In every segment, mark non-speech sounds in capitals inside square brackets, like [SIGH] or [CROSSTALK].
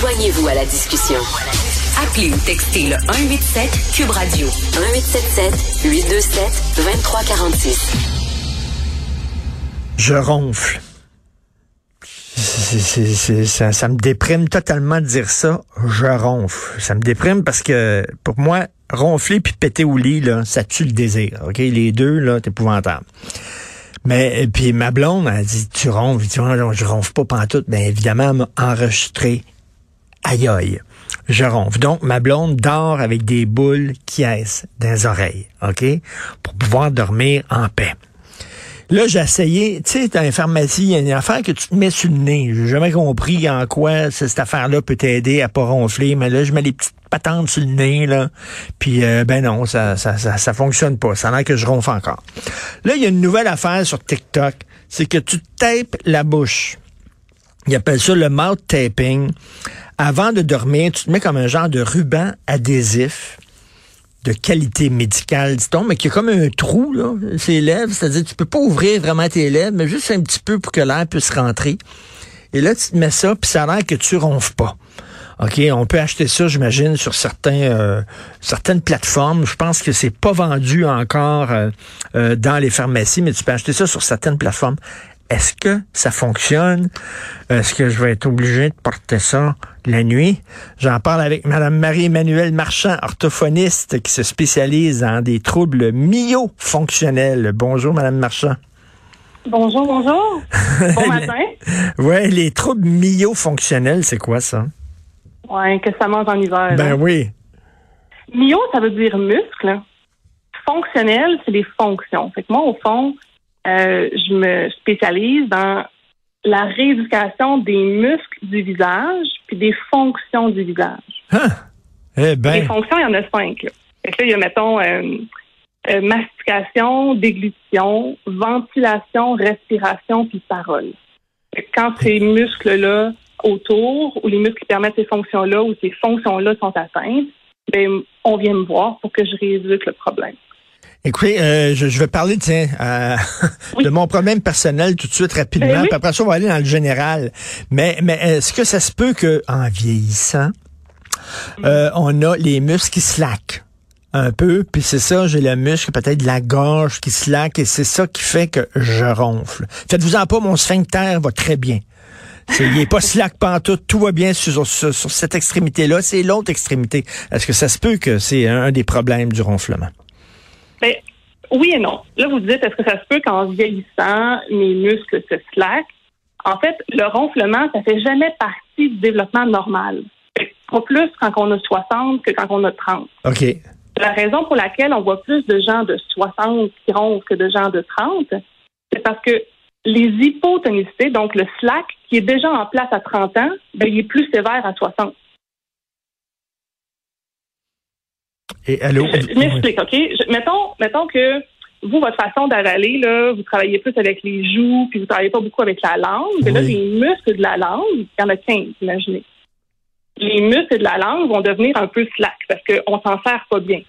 Joignez-vous à la discussion. Appelez ou textez le 187 Cube Radio 1877 827 2346. Je ronfle. ça, me déprime totalement de dire ça. Je ronfle. Ça me déprime parce que pour moi, ronfler puis péter au lit, là, ça tue le désir. OK? Les deux, là, c'est épouvantable. Mais puis ma blonde a dit tu ronfles, je, dis, je ronfle pas pantoute. Bien évidemment, elle m'a enregistré. Aïe aïe. Je ronfle. Donc ma blonde dort avec des boules qui aissent dans les oreilles, OK? Pour pouvoir dormir en paix. Là, j'ai essayé, tu sais, dans une pharmacie, il y a une affaire que tu te mets sur le nez. J'ai jamais compris en quoi cette affaire-là peut t'aider à pas ronfler, mais là, je mets les petites patentes sur le nez, là. Puis, euh, ben non, ça, ça, ça, ça, fonctionne pas. Ça a l'air que je ronfle encore. Là, il y a une nouvelle affaire sur TikTok. C'est que tu tapes la bouche. Ils appellent ça le mouth taping. Avant de dormir, tu te mets comme un genre de ruban adhésif de qualité médicale, dit-on, mais qui a comme un trou, là, ses lèvres. C'est-à-dire, tu peux pas ouvrir vraiment tes lèvres, mais juste un petit peu pour que l'air puisse rentrer. Et là, tu te mets ça, puis ça a l'air que tu ronfles pas. OK, on peut acheter ça, j'imagine, sur certains, euh, certaines plateformes. Je pense que c'est pas vendu encore euh, euh, dans les pharmacies, mais tu peux acheter ça sur certaines plateformes. Est-ce que ça fonctionne? Est-ce que je vais être obligé de porter ça la nuit? J'en parle avec Mme Marie-Emmanuelle Marchand, orthophoniste qui se spécialise en des troubles myofonctionnels. Bonjour, Mme Marchand. Bonjour, bonjour. Bon [LAUGHS] matin. oui, les troubles myofonctionnels, c'est quoi ça? Oui, que ça mange en hiver. Ben oui. Myo, ça veut dire muscle. Fonctionnel, c'est les fonctions. Fait que moi, au fond, euh, je me spécialise dans la rééducation des muscles du visage puis des fonctions du visage. Hein? Eh ben. Les fonctions, il y en a cinq. Là. Fait que là, il y a, mettons, euh, euh, mastication, déglutition, ventilation, respiration puis parole. quand ces muscles-là autour ou les muscles qui permettent ces fonctions-là ou ces fonctions-là sont atteintes, ben, on vient me voir pour que je rééduque le problème. Écoutez, euh, je, vais parler tiens, euh, [LAUGHS] de mon problème personnel tout de suite rapidement. Ben puis après ça, on va aller dans le général. Mais, mais est-ce que ça se peut que en vieillissant, euh, on a les muscles qui slackent un peu, puis c'est ça, j'ai le muscle peut-être de la gorge qui slack et c'est ça qui fait que je ronfle. Faites-vous en pas, mon sphincter va très bien. il n'est pas [LAUGHS] slack pantoute, tout va bien sur, sur, sur cette extrémité-là, c'est l'autre extrémité. Est-ce que ça se peut que c'est un des problèmes du ronflement? Ben, oui et non. Là, vous dites, est-ce que ça se peut qu'en vieillissant, mes muscles se slackent? En fait, le ronflement, ça fait jamais partie du développement normal. Pas plus quand on a 60 que quand on a 30. OK. La raison pour laquelle on voit plus de gens de 60 qui ronflent que de gens de 30, c'est parce que les hypotonicités, donc le slack, qui est déjà en place à 30 ans, ben, il est plus sévère à 60. Je, m'explique, OK? mettons, mettons que vous, votre façon d'avaler, là, vous travaillez plus avec les joues, puis vous travaillez pas beaucoup avec la langue. Mais là, les muscles de la langue, il y en a 15, imaginez. Les muscles de la langue vont devenir un peu slack parce qu'on s'en sert pas bien.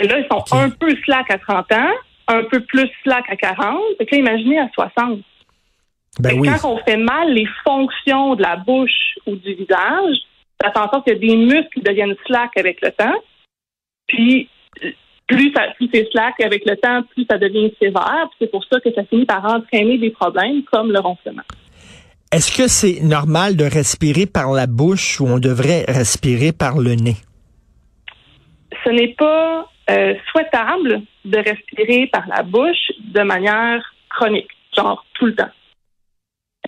Et là, ils sont un peu slack à 30 ans, un peu plus slack à 40. Et là, imaginez à 60. Ben Quand on fait mal les fonctions de la bouche ou du visage, ça fait en sorte que des muscles qui deviennent slack avec le temps. Puis plus, ça, plus c'est slack avec le temps, plus ça devient sévère. C'est pour ça que ça finit par entraîner des problèmes comme le ronflement. Est-ce que c'est normal de respirer par la bouche ou on devrait respirer par le nez? Ce n'est pas euh, souhaitable de respirer par la bouche de manière chronique, genre tout le temps.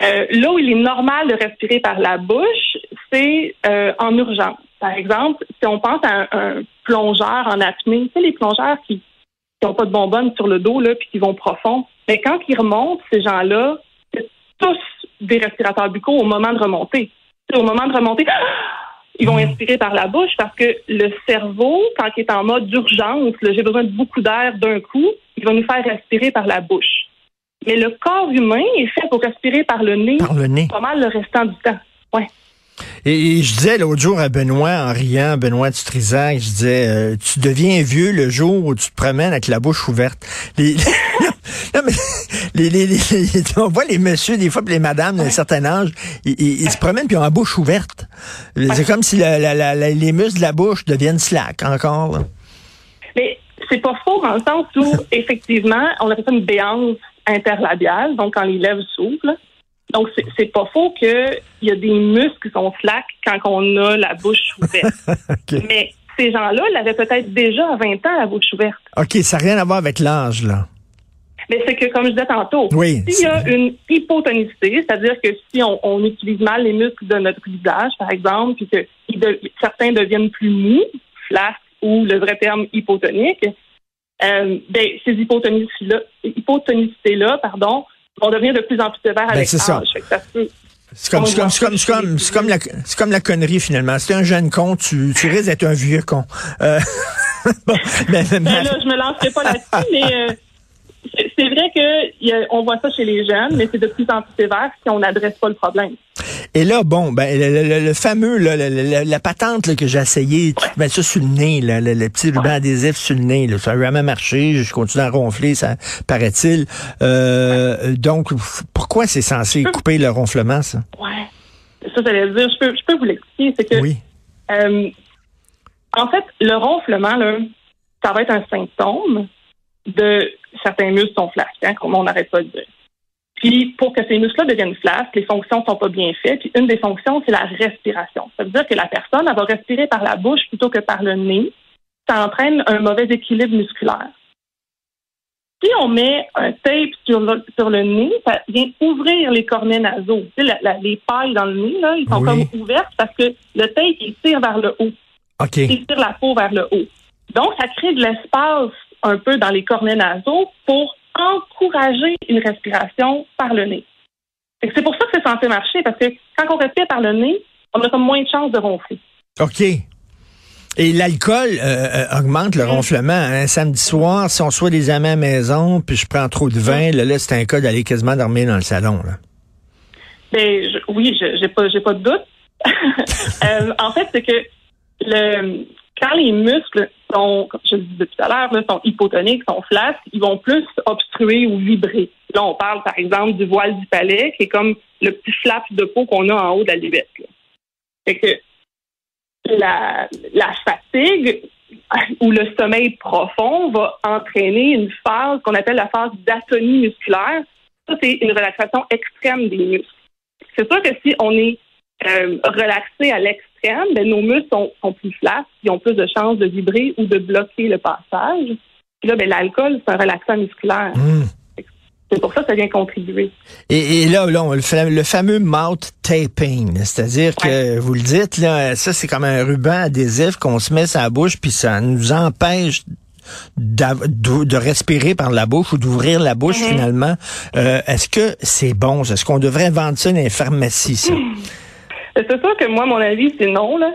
Euh, là où il est normal de respirer par la bouche, c'est euh, en urgence. Par exemple, si on pense à un, plongeur en apnée, tu sais, les plongeurs qui n'ont pas de bonbonne sur le dos, là, puis qui vont profond, mais quand ils remontent, ces gens-là, c'est tous des respirateurs buccaux au moment de remonter. au moment de remonter, [GASPS] ils vont mmh. inspirer par la bouche parce que le cerveau, quand il est en mode d'urgence, j'ai besoin de beaucoup d'air d'un coup, il va nous faire respirer par la bouche. Mais le corps humain est fait pour respirer par le nez, par le nez. pas mal le restant du temps. Ouais. Et, je disais l'autre jour à Benoît, en riant, Benoît Dutrisac, je disais, euh, tu deviens vieux le jour où tu te promènes avec la bouche ouverte. Les, [LAUGHS] Non, mais les, les, les, on voit les messieurs, des fois, puis les madames d'un certain âge, ils, ils, se promènent puis ont la bouche ouverte. C'est comme si la, la, la, les muscles de la bouche deviennent slack encore. Là. Mais c'est pas faux dans le sens où, [LAUGHS] effectivement, on appelle ça une béance interlabiale, donc quand les lèvres s'ouvrent. Donc, c'est pas faux qu'il y a des muscles qui sont slack quand on a la bouche ouverte. [LAUGHS] okay. Mais ces gens-là l'avaient peut-être déjà à 20 ans la bouche ouverte. OK, ça n'a rien à voir avec l'âge, là. Mais c'est que, comme je disais tantôt, oui, s'il y a une hypotonicité, c'est-à-dire que si on, on, utilise mal les muscles de notre visage, par exemple, puis que de, certains deviennent plus mous, flasques ou le vrai terme hypotonique, euh, ben, ces hypotonicités-là, hypotonicités-là, pardon, vont devenir de plus en plus sévères ben, avec l'âge. Ça. C'est comme, comme, comme, comme, comme, la, comme la connerie, finalement. Si t'es un jeune con, tu, tu risques d'être un vieux con. Euh... [LAUGHS] bon, ben, ben, là, je me lancerai pas là-dessus, mais euh, c'est vrai que on voit ça chez les jeunes, mais c'est de plus en plus sévère si on n'adresse pas le problème. Et là, bon, ben le, le, fameux, là, la, la patente là, que j'ai essayé, tu mets ça sur le nez, là, le, petit ruban adhésif sur le nez, là, ça a jamais marché, je continue à ronfler, ça paraît-il. Euh, donc, pourquoi c'est censé couper le ronflement, ça? Ouais. Ça, j'allais dire, je peux, je peux vous l'expliquer, c'est que oui. euh, en fait, le ronflement, là, ça va être un symptôme de certains muscles sont flasques, hein, comme on n'arrête pas de dire. Puis, pour que ces muscles-là deviennent flasques, les fonctions sont pas bien faites. Puis, une des fonctions, c'est la respiration. Ça veut dire que la personne, elle va respirer par la bouche plutôt que par le nez. Ça entraîne un mauvais équilibre musculaire. Si on met un tape sur le, sur le nez, ça vient ouvrir les cornets nasaux. Tu sais, la, la, les pailles dans le nez, là, ils sont Oui. comme ouvertes parce que le tape, il tire vers le haut. OK. Il tire la peau vers le haut. Donc, ça crée de l'espace un peu dans les cornets nasaux pour encourager une respiration par le nez. C'est pour ça que c'est censé marcher, parce que quand on respire par le nez, on a comme moins de chances de ronfler. OK. Et l'alcool euh, euh, augmente le ronflement. Un samedi soir, si on soit des amis à la maison, puis je prends trop de vin, là, là c'est un cas d'aller quasiment dormir dans le salon. Là. Ben, je- oui, je- j'ai pas, j'ai pas de doute. [LAUGHS] Euh, en fait, c'est que le, quand les muscles sont, comme je le disais tout à l'heure, sont hypotoniques, sont flasques, ils vont plus obstruer ou vibrer. Là, on parle, par exemple, du voile du palais, qui est comme le petit flap de peau qu'on a en haut de la luvette. là. Fait que la, fatigue [LAUGHS] ou le sommeil profond va entraîner une phase qu'on appelle la phase d'atonie musculaire. Ça, c'est une relaxation extrême des muscles. C'est sûr que si on est euh, relaxé à ben, nos muscles sont, sont plus flasques, ils ont plus de chances de vibrer ou de bloquer le passage. Puis là, ben, l'alcool, c'est un relaxant musculaire. Hum. C'est pour ça que ça vient contribuer. Et, et là, là on- le, fa- le fameux mouth taping, c'est-à-dire que vous le dites, là, ça c'est comme un ruban adhésif qu'on se met sur la bouche, puis ça nous empêche de, respirer par la bouche ou d'ouvrir la bouche Mhm. finalement. Euh, Est-ce que c'est bon? Est-ce qu'on devrait vendre ça dans les pharmacies? Ça? [CLEARS THROAT] C'est sûr que moi, mon avis, c'est non. Là,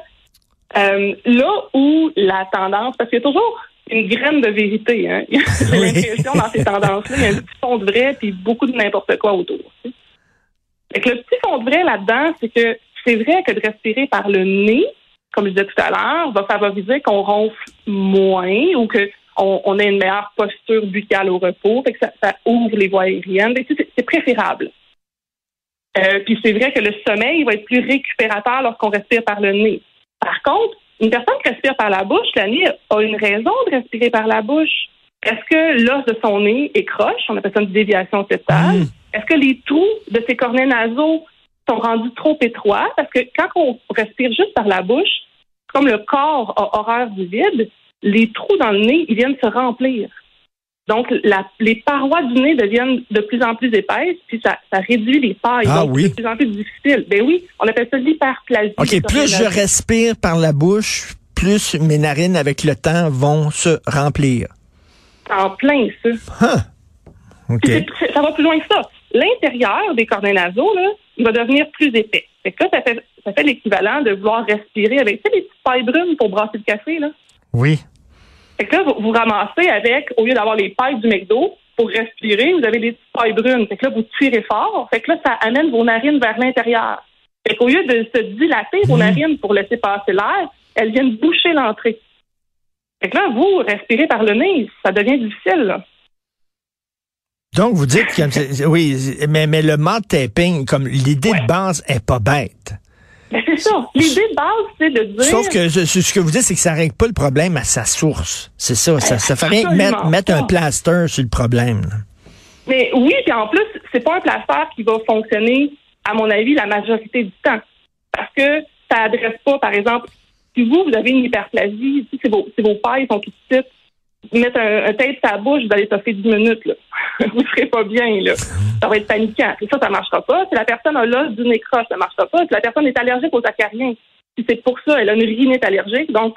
Euh, là où la tendance, parce qu'il y a toujours une graine de vérité. Hein. [LAUGHS] J'ai l'impression dans ces tendances-là, il y a un petit fond de vrai puis beaucoup de n'importe quoi autour. tu sais. Fait que le petit fond de vrai là-dedans, c'est que c'est vrai que de respirer par le nez, comme je disais tout à l'heure, va favoriser qu'on ronfle moins ou que on, on ait une meilleure posture buccale au repos, fait que ça, ça ouvre les voies aériennes. C'est préférable. Euh, puis c'est vrai que le sommeil va être plus récupérateur lorsqu'on respire par le nez. Par contre, une personne qui respire par la bouche, la nez a une raison de respirer par la bouche. Est-ce que l'os de son nez est croche? On appelle ça une déviation septale. Mm. Est-ce que les trous de ses cornets nasaux sont rendus trop étroits? Parce que quand on respire juste par la bouche, comme le corps a horreur du vide, les trous dans le nez, ils viennent se remplir. Donc, la- les parois du nez deviennent de plus en plus épaisses, puis ça, ça réduit les pailles. Ah donc, oui. c'est de plus en plus difficile. Ben oui, on appelle ça l'hyperplasie. OK, plus je respire par la bouche, plus mes narines avec le temps vont se remplir. En plein, ça. Huh. OK. Puis c'est- c'est- ça va plus loin que ça. L'intérieur des cornets nasaux, là, il va devenir plus épais. Fait que là, ça fait, ça fait l'équivalent de vouloir respirer avec tu sais, les petites pailles brunes pour brasser le café. Là. Oui. Fait que là, vous, vous ramassez avec, au lieu d'avoir les pailles du McDo, pour respirer, vous avez des petites pailles brunes. Fait que là, vous tirez fort. Fait que là, ça amène vos narines vers l'intérieur. Fait qu'au lieu de se dilater vos narines pour laisser passer l'air, elles viennent boucher l'entrée. Fait que là, vous respirez par le nez, ça devient difficile. Là. Donc, vous dites que, oui, mais, mais le mode taping, comme l'idée de base est pas bête. C'est ça. [LAUGHS] L'idée de base, c'est de dire. Sauf que ce que vous dites, c'est que ça règle pas le problème à sa source. C'est ça. Ça, ça fait rien mettre, mettre un plaster sur le problème. Mais oui, puis en plus, c'est pas un plaster qui va fonctionner, à mon avis, la majorité du temps. Parce que ça adresse pas, par exemple, si vous, vous avez une hyperplasie, si vos, si vos pailles sont toutes petites, mettre un, un tape la bouche, vous allez toffer 10 minutes. Là. [LAUGHS] vous serez pas bien. Là. Ça va être paniquant. Et ça, ça marchera pas. Si la personne a l'os du nécrose, ça marchera pas. Si la personne est allergique aux acariens, si c'est pour ça, elle a une rhinite allergique, donc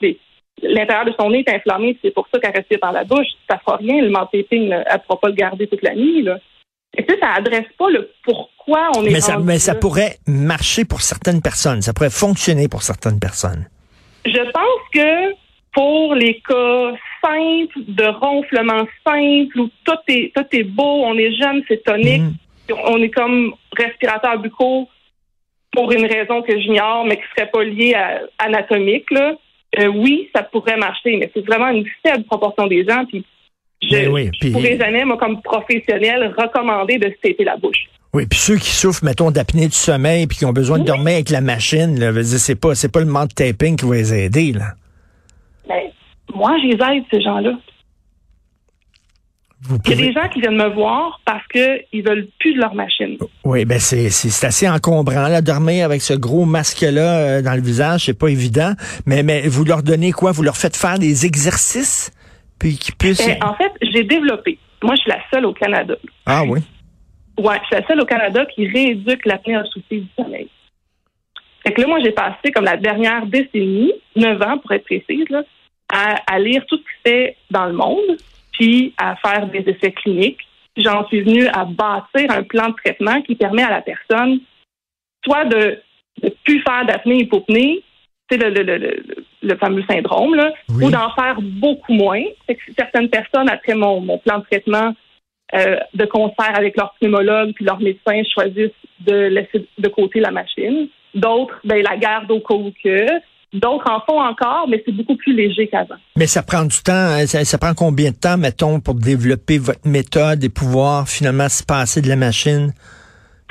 l'intérieur de son nez est inflammé, c'est pour ça qu'elle respire par la bouche, ça fera rien. Le mantéping, elle ne pourra pas le garder toute la nuit. Là. Et ça, ça adresse pas le pourquoi on est Mais ça, mais ça pourrait marcher pour certaines personnes. Ça pourrait fonctionner pour certaines personnes. Je pense que pour les cas simples, de ronflement simple, où tout est, tout est beau, on est jeune, c'est tonique, mm. on est comme respirateur bucco pour une raison que j'ignore, mais qui serait pas liée à anatomique, là. Euh, oui, ça pourrait marcher, mais c'est vraiment une faible proportion des gens. Puis je, ben ne pourrais jamais, moi, comme professionnel, recommander de se taper la bouche. Oui, puis ceux qui souffrent, mettons, d'apnée du sommeil, puis qui ont besoin de dormir avec la machine, là, c'est pas, c'est pas le mode taping qui va les aider, là. Ben, moi, je les aide, ces gens-là. Il y a des gens qui viennent me voir parce qu'ils veulent plus de leur machine. Oui, ben c'est, c'est, assez encombrant, là, dormir avec ce gros masque-là euh, dans le visage, c'est pas évident. Mais, mais vous leur donnez quoi? Vous leur faites faire des exercices? Puis qu'ils puissent... Ben, en fait, j'ai développé. Moi, je suis la seule au Canada. Ah oui? Oui, je suis la seule au Canada qui rééduque l'apnée souci du sommeil. Fait que là, moi, j'ai passé comme la dernière décennie, neuf ans pour être précise, là, à, lire tout ce qui se fait dans le monde, puis à faire des essais cliniques. J'en suis venue à bâtir un plan de traitement qui permet à la personne soit de ne plus faire d'apnée hypopnée, c'est le, le, le, fameux syndrome, là, ou d'en faire beaucoup moins. certaines personnes, après mon, mon plan de traitement euh, de concert avec leur pneumologue puis leur médecin, choisissent de laisser de côté la machine. D'autres, ben, la garde au cas où que. D'autres en font encore, mais c'est beaucoup plus léger qu'avant. Mais ça prend du temps. Hein? Ça, prend combien de temps, mettons, pour développer votre méthode et pouvoir finalement se passer de la machine?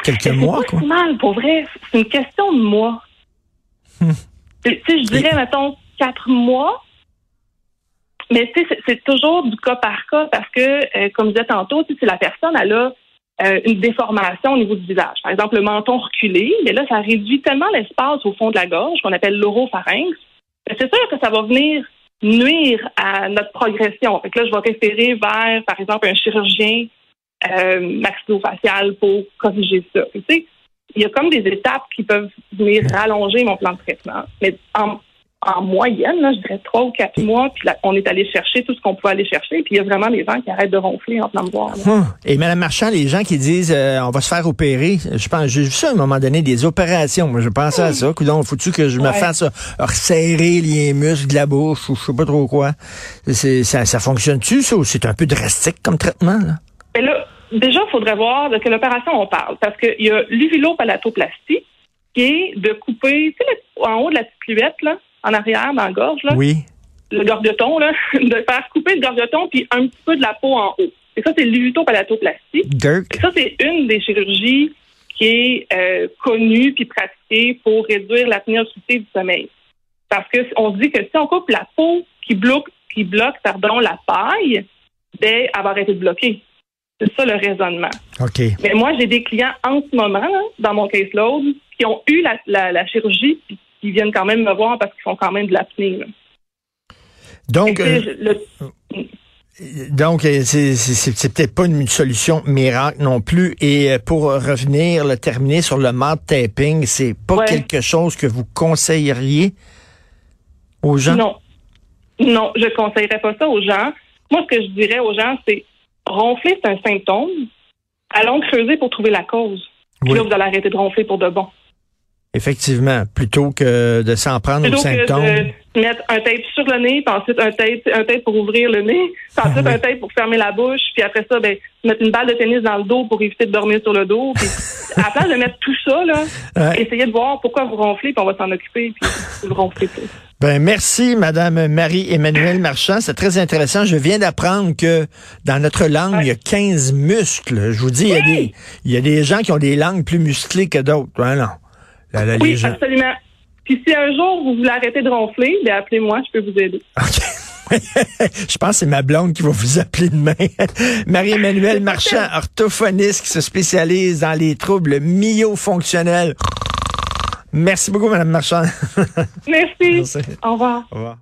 Quelques mois, quoi? C'est mal, pour vrai. C'est une question de mois. Hmm. Tu sais, je dirais, mettons, quatre mois. Mais tu sais, c'est toujours du cas par cas parce que, euh, comme je disais tantôt, si la personne, elle a euh, une déformation au niveau du visage. Par exemple, le menton reculé, mais là, ça réduit tellement l'espace au fond de la gorge qu'on appelle l'oropharynx. C'est sûr que ça va venir nuire à notre progression. Fait que là, je vais référer vers, par exemple, un chirurgien euh, maxillofacial pour corriger ça. Tu sais, il y a comme des étapes qui peuvent venir rallonger mon plan de traitement. Mais en, en moyenne, je dirais trois ou quatre mois, puis on est allé chercher tout ce qu'on pouvait aller chercher, puis il y a vraiment des gens qui arrêtent de ronfler en train de voir. Hum. Et Mme Marchand, les gens qui disent euh, on va se faire opérer, je pense, j'ai vu ça à un moment donné, des opérations. Moi, je pensais à ça. Donc, faut-tu que je me fasse resserrer les muscles de la bouche ou je sais pas trop quoi? Ça, ça fonctionne-tu, ça, ou c'est un peu drastique comme traitement? Là? Là, déjà, il faudrait voir de quelle opération on parle, parce qu'il y a l'uvulopalatoplastie, qui est de couper, tu sais, en haut de la petite cluette, là, en arrière, dans la gorge, là. Oui. Le gorgeton, là, [LAUGHS] de faire couper le gorgeton puis un petit peu de la peau en haut. Et ça, c'est l'uvutopalatoplastie. Et ça, c'est une des chirurgies qui est euh, connue puis pratiquée pour réduire l'apnée obstructive du sommeil. Parce que on dit que si on coupe la peau qui bloque, qui bloque, pardon, la paille, ben, elle va arrêter de bloquer. C'est ça le raisonnement. OK. Mais moi, j'ai des clients en ce moment, dans mon caseload, qui ont eu la, la, la chirurgie puis viennent quand même me voir parce qu'ils font quand même de l'apnée. Donc, euh, donc euh, c'est peut-être pas une solution miracle non plus. Et euh, pour revenir, le terminer sur le mat taping, c'est pas quelque chose que vous conseilleriez aux gens? Non. Non, je conseillerais pas ça aux gens. Moi, ce que je dirais aux gens, c'est ronfler, c'est un symptôme. Allons creuser pour trouver la cause. Puis là, vous allez arrêter de ronfler pour de bon. Effectivement, plutôt que de s'en prendre aux symptômes. Que de mettre un tape sur le nez, puis ensuite un tape, un tape pour ouvrir le nez, puis ensuite un tape pour fermer la bouche, puis après ça, ben, mettre une balle de tennis dans le dos pour éviter de dormir sur le dos. Puis, [LAUGHS] à la place de mettre tout ça, là, essayez de voir pourquoi vous ronflez, puis on va s'en occuper, puis vous ronflez plus. Ben, merci, Madame Marie-Emmanuelle Marchand. C'est très intéressant. Je viens d'apprendre que dans notre langue, il y a 15 muscles. Je vous dis, il, y a des, il y a des gens qui ont des langues plus musclées que d'autres. Hein, oui, absolument. Puis si un jour vous voulez arrêter de ronfler, ben appelez-moi, je peux vous aider. [LAUGHS] je pense que c'est ma blonde qui va vous appeler demain. [LAUGHS] Marie-Emmanuelle Marchand, orthophoniste qui se spécialise dans les troubles myofonctionnels. Merci beaucoup, Mme Marchand. [LAUGHS] Merci. Merci. Au revoir. Au revoir.